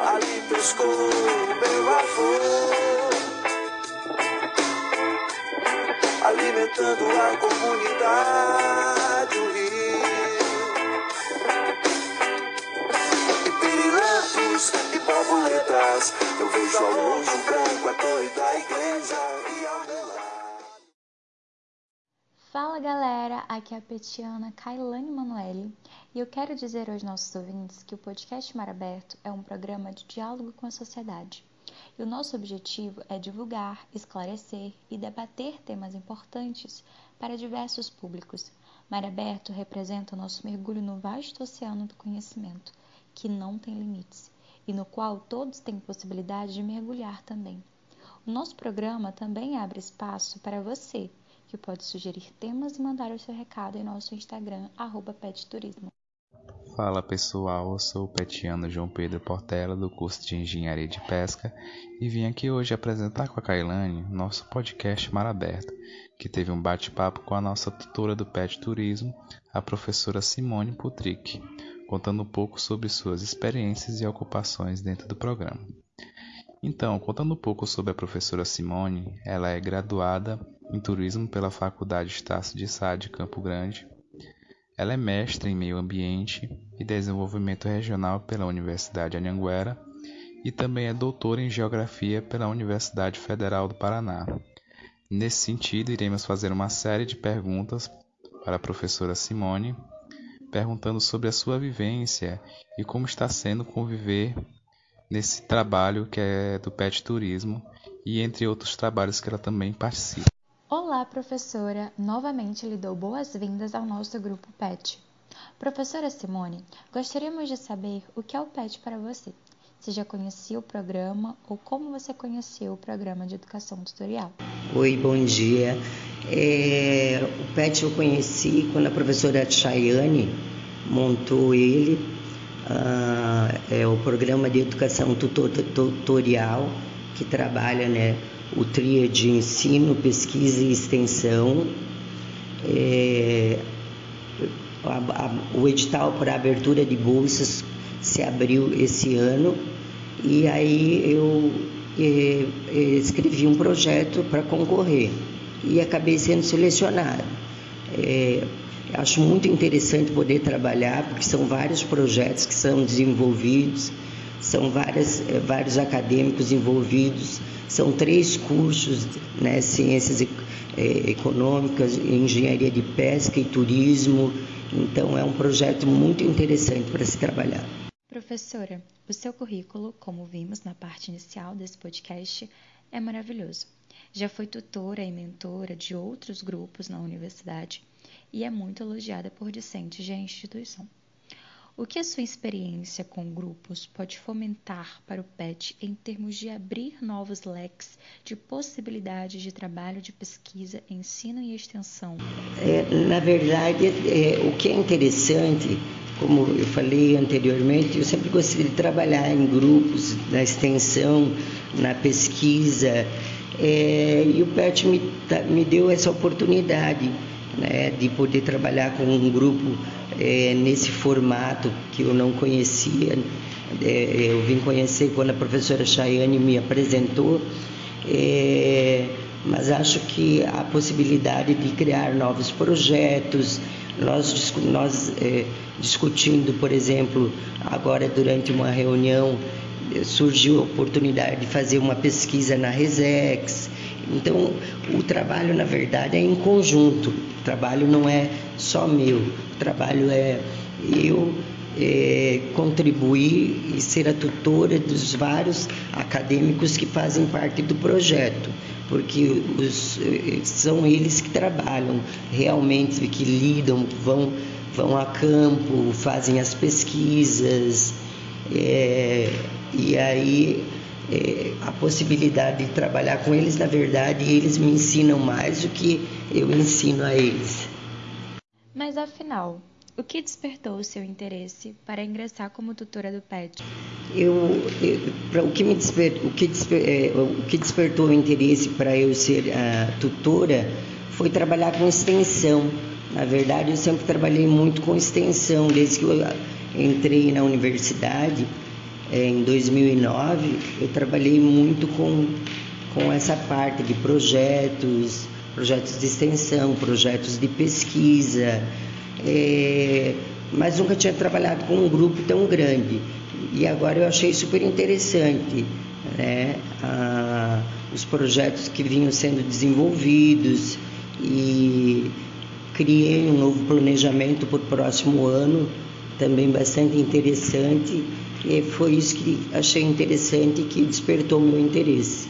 ali pescou meu avô. Alimentando a comunidade, o rio. E pirilampos e borboletas, eu vejo ao longe o branco, a torre da igreja Fala galera, aqui é a petiana Kailane Manoeli e eu quero dizer aos nossos ouvintes que o podcast Mar Aberto é um programa de diálogo com a sociedade. E o nosso objetivo é divulgar, esclarecer e debater temas importantes para diversos públicos. Mar Aberto representa o nosso mergulho no vasto oceano do conhecimento, que não tem limites, e no qual todos têm possibilidade de mergulhar também. O nosso programa também abre espaço para você, que pode sugerir temas e mandar o seu recado em nosso Instagram, petturismo. Fala pessoal, eu sou o petiano João Pedro Portela do curso de Engenharia de Pesca e vim aqui hoje apresentar com a Kailane nosso podcast Mar Aberto, que teve um bate-papo com a nossa tutora do Pet Turismo, a professora Simone Putrick, contando um pouco sobre suas experiências e ocupações dentro do programa. Então, contando um pouco sobre a professora Simone, ela é graduada em Turismo pela Faculdade Estácio de Sá de Campo Grande. Ela é mestre em Meio Ambiente e Desenvolvimento Regional pela Universidade Anhanguera e também é doutora em Geografia pela Universidade Federal do Paraná. Nesse sentido, iremos fazer uma série de perguntas para a professora Simone, perguntando sobre a sua vivência e como está sendo conviver nesse trabalho que é do pet turismo e entre outros trabalhos que ela também participa. Olá, professora! Novamente lhe dou boas-vindas ao nosso grupo PET. Professora Simone, gostaríamos de saber o que é o PET para você. Se já conhecia o programa ou como você conheceu o programa de educação tutorial? Oi, bom dia. É, o PET eu conheci quando a professora Chayane montou ele, ah, é o programa de educação tutorial que trabalha né, o TRIA de ensino, pesquisa e extensão. É, a, a, o edital para abertura de bolsas se abriu esse ano e aí eu é, é, escrevi um projeto para concorrer e acabei sendo selecionada. É, acho muito interessante poder trabalhar, porque são vários projetos que são desenvolvidos, são várias, é, vários acadêmicos envolvidos, são três cursos, né, ciências é, econômicas, engenharia de pesca e turismo, então é um projeto muito interessante para se trabalhar. Professora, o seu currículo, como vimos na parte inicial desse podcast, é maravilhoso. Já foi tutora e mentora de outros grupos na universidade e é muito elogiada por discentes da instituição. O que a sua experiência com grupos pode fomentar para o PET em termos de abrir novos leques de possibilidades de trabalho de pesquisa, ensino e extensão? É, na verdade, é, o que é interessante como eu falei anteriormente, eu sempre gostei de trabalhar em grupos, na extensão, na pesquisa, é, e o PET me, me deu essa oportunidade né, de poder trabalhar com um grupo é, nesse formato que eu não conhecia. É, eu vim conhecer quando a professora Chayane me apresentou, é, mas acho que a possibilidade de criar novos projetos, nós, nós é, discutindo, por exemplo, agora durante uma reunião, é, surgiu a oportunidade de fazer uma pesquisa na Resex. Então, o trabalho, na verdade, é em conjunto. O trabalho não é só meu. O trabalho é eu é, contribuir e ser a tutora dos vários acadêmicos que fazem parte do projeto porque os, são eles que trabalham realmente, que lidam, vão, vão a campo, fazem as pesquisas, é, e aí é, a possibilidade de trabalhar com eles, na verdade, eles me ensinam mais do que eu ensino a eles. Mas afinal, o que despertou o seu interesse para ingressar como tutora do PET? Eu, eu o, que me desper, o, que desper, é, o que despertou o interesse para eu ser a tutora foi trabalhar com extensão. Na verdade, eu sempre trabalhei muito com extensão, desde que eu entrei na universidade. Em 2009, eu trabalhei muito com, com essa parte de projetos, projetos de extensão, projetos de pesquisa, é, mas nunca tinha trabalhado com um grupo tão grande. E agora eu achei super interessante né, a, os projetos que vinham sendo desenvolvidos e criei um novo planejamento para o próximo ano, também bastante interessante, e foi isso que achei interessante e que despertou meu interesse.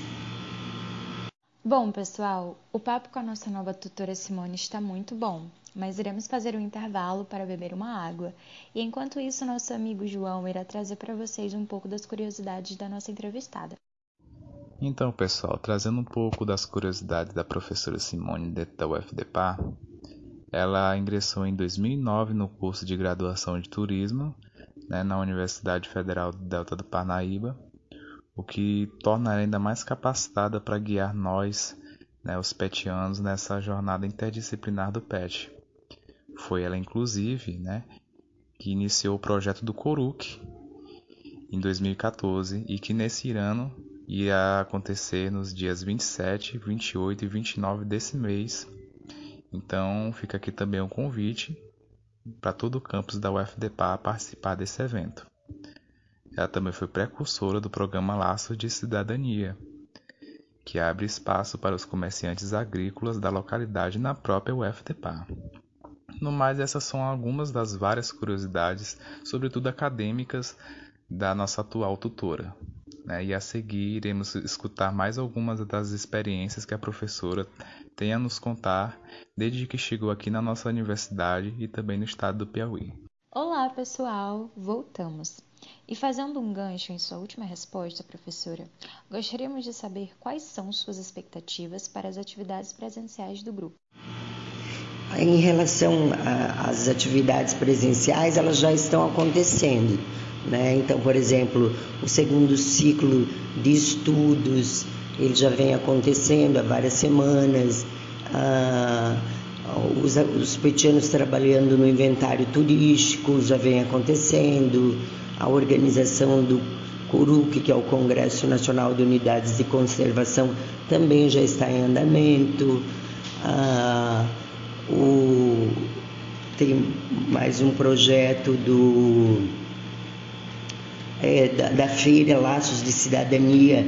Bom, pessoal, o papo com a nossa nova tutora Simone está muito bom, mas iremos fazer um intervalo para beber uma água. E enquanto isso, nosso amigo João irá trazer para vocês um pouco das curiosidades da nossa entrevistada. Então, pessoal, trazendo um pouco das curiosidades da professora Simone dentro da UFDPA, ela ingressou em 2009 no curso de graduação de turismo né, na Universidade Federal do Delta do Parnaíba, o que torna ela ainda mais capacitada para guiar nós, né, os petianos, nessa jornada interdisciplinar do PET. Foi ela, inclusive, né, que iniciou o projeto do Coruc em 2014 e que nesse ano ia acontecer nos dias 27, 28 e 29 desse mês. Então fica aqui também um convite para todo o campus da UFDPA participar desse evento. Ela também foi precursora do programa Laços de Cidadania, que abre espaço para os comerciantes agrícolas da localidade na própria UFDPA. No mais, essas são algumas das várias curiosidades, sobretudo acadêmicas, da nossa atual tutora. Né? E a seguir iremos escutar mais algumas das experiências que a professora tem a nos contar desde que chegou aqui na nossa universidade e também no estado do Piauí. Olá, pessoal! Voltamos. E fazendo um gancho em sua última resposta, professora, gostaríamos de saber quais são suas expectativas para as atividades presenciais do grupo. Em relação às atividades presenciais, elas já estão acontecendo. Né? Então, por exemplo, o segundo ciclo de estudos, ele já vem acontecendo há várias semanas. Ah, os, os petianos trabalhando no inventário turístico já vem acontecendo. A organização do CURUC, que é o Congresso Nacional de Unidades de Conservação, também já está em andamento. Ah, o, tem mais um projeto do é, da, da Feira Laços de Cidadania,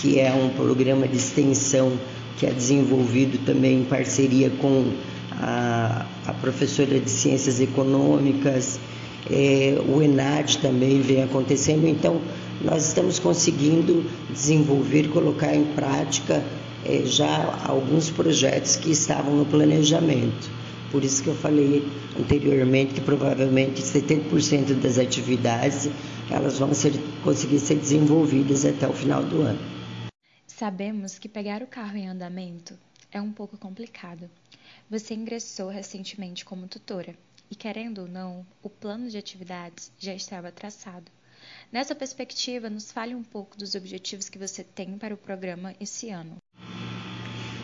que é um programa de extensão que é desenvolvido também em parceria com a, a professora de Ciências Econômicas, é, o ENAD também vem acontecendo. Então, nós estamos conseguindo desenvolver, colocar em prática é, já alguns projetos que estavam no planejamento. Por isso que eu falei anteriormente que provavelmente 70% das atividades elas vão ser, conseguir ser desenvolvidas até o final do ano. Sabemos que pegar o carro em andamento é um pouco complicado. Você ingressou recentemente como tutora e, querendo ou não, o plano de atividades já estava traçado. Nessa perspectiva, nos fale um pouco dos objetivos que você tem para o programa esse ano.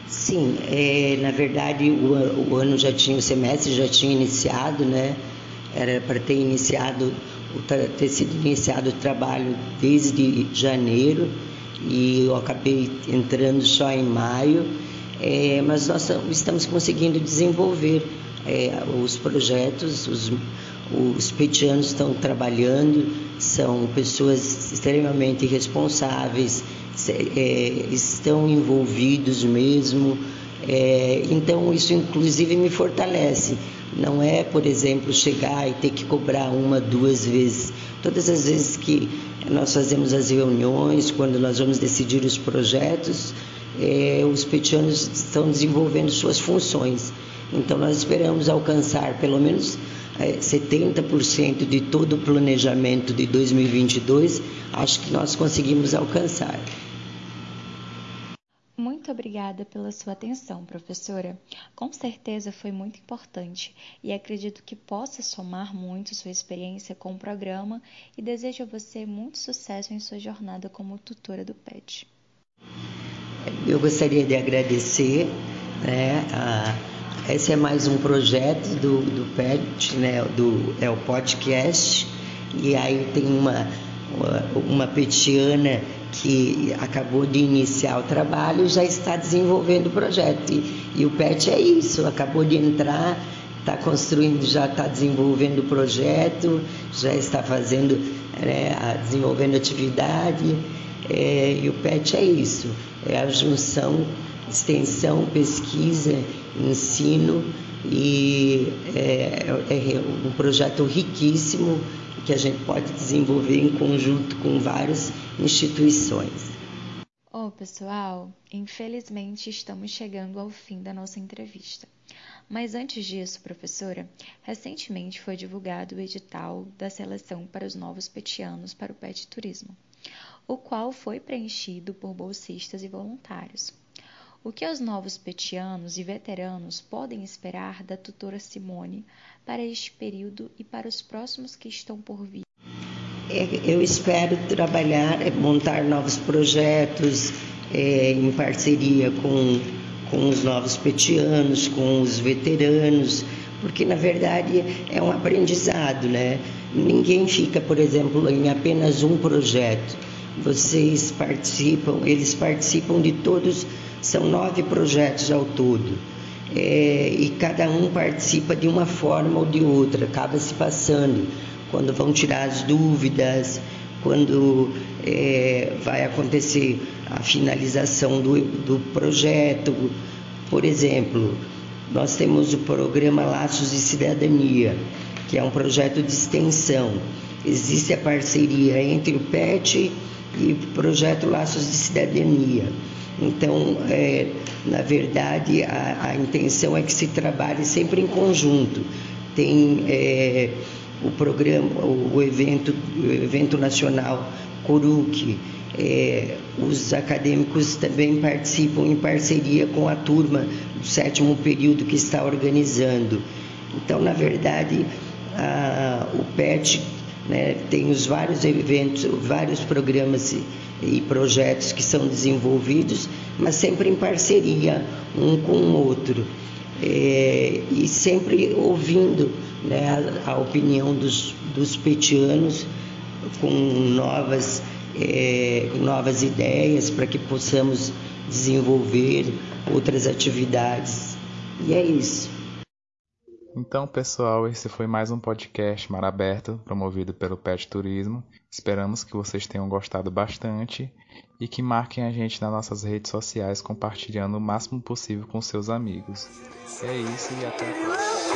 Sim, é, na verdade o, o, ano já tinha, o semestre já tinha iniciado, né? Era para ter iniciado, ter sido iniciado o trabalho desde janeiro e eu acabei entrando só em maio, é, mas nós estamos conseguindo desenvolver é, os projetos, os, os petianos estão trabalhando, são pessoas extremamente responsáveis, é, estão envolvidos mesmo. É, então isso inclusive me fortalece. Não é, por exemplo, chegar e ter que cobrar uma, duas vezes. Todas as vezes que nós fazemos as reuniões, quando nós vamos decidir os projetos, é, os petianos estão desenvolvendo suas funções. Então nós esperamos alcançar pelo menos 70% de todo o planejamento de 2022, acho que nós conseguimos alcançar. Muito obrigada pela sua atenção, professora. Com certeza foi muito importante e acredito que possa somar muito sua experiência com o programa e desejo a você muito sucesso em sua jornada como tutora do PET. Eu gostaria de agradecer, né, a, esse é mais um projeto do, do PET, né, do, é o podcast, e aí tem uma uma petiana que acabou de iniciar o trabalho já está desenvolvendo o projeto. E, e o PET é isso, acabou de entrar, está construindo, já está desenvolvendo o projeto, já está fazendo, né, desenvolvendo atividade. É, e o PET é isso, é a junção, extensão, pesquisa, ensino e é, é um projeto riquíssimo que a gente pode desenvolver em conjunto com várias instituições. Oh, pessoal, infelizmente estamos chegando ao fim da nossa entrevista. Mas antes disso, professora, recentemente foi divulgado o edital da seleção para os novos petianos para o PET Turismo, o qual foi preenchido por bolsistas e voluntários. O que os novos petianos e veteranos podem esperar da tutora Simone para este período e para os próximos que estão por vir? É, eu espero trabalhar, é, montar novos projetos é, em parceria com, com os novos petianos, com os veteranos, porque na verdade é um aprendizado, né? Ninguém fica, por exemplo, em apenas um projeto. Vocês participam, eles participam de todos, são nove projetos ao todo é, e cada um participa de uma forma ou de outra, acaba se passando. Quando vão tirar as dúvidas, quando é, vai acontecer a finalização do, do projeto. Por exemplo, nós temos o programa Laços de Cidadania, que é um projeto de extensão. Existe a parceria entre o PET e o projeto Laços de Cidadania. Então, é, na verdade, a, a, intenção é que se trabalhe sempre em conjunto. Tem é, o programa, o, o, evento, o evento nacional Coruc, é, os acadêmicos também participam em parceria com a turma do sétimo período que está organizando. Então, na verdade, a, o PET né, tem os vários eventos, vários programas e projetos que são desenvolvidos, mas sempre em parceria um com o outro. É, e sempre ouvindo né, a, a, opinião dos, dos petianos com novas, é, novas ideias para que possamos desenvolver outras atividades. E é isso. Então, pessoal, esse foi mais um podcast Mar Aberto, promovido pelo Pet Turismo. Esperamos que vocês tenham gostado bastante e que marquem a gente nas nossas redes sociais, compartilhando o máximo possível com seus amigos. É isso e até a próxima.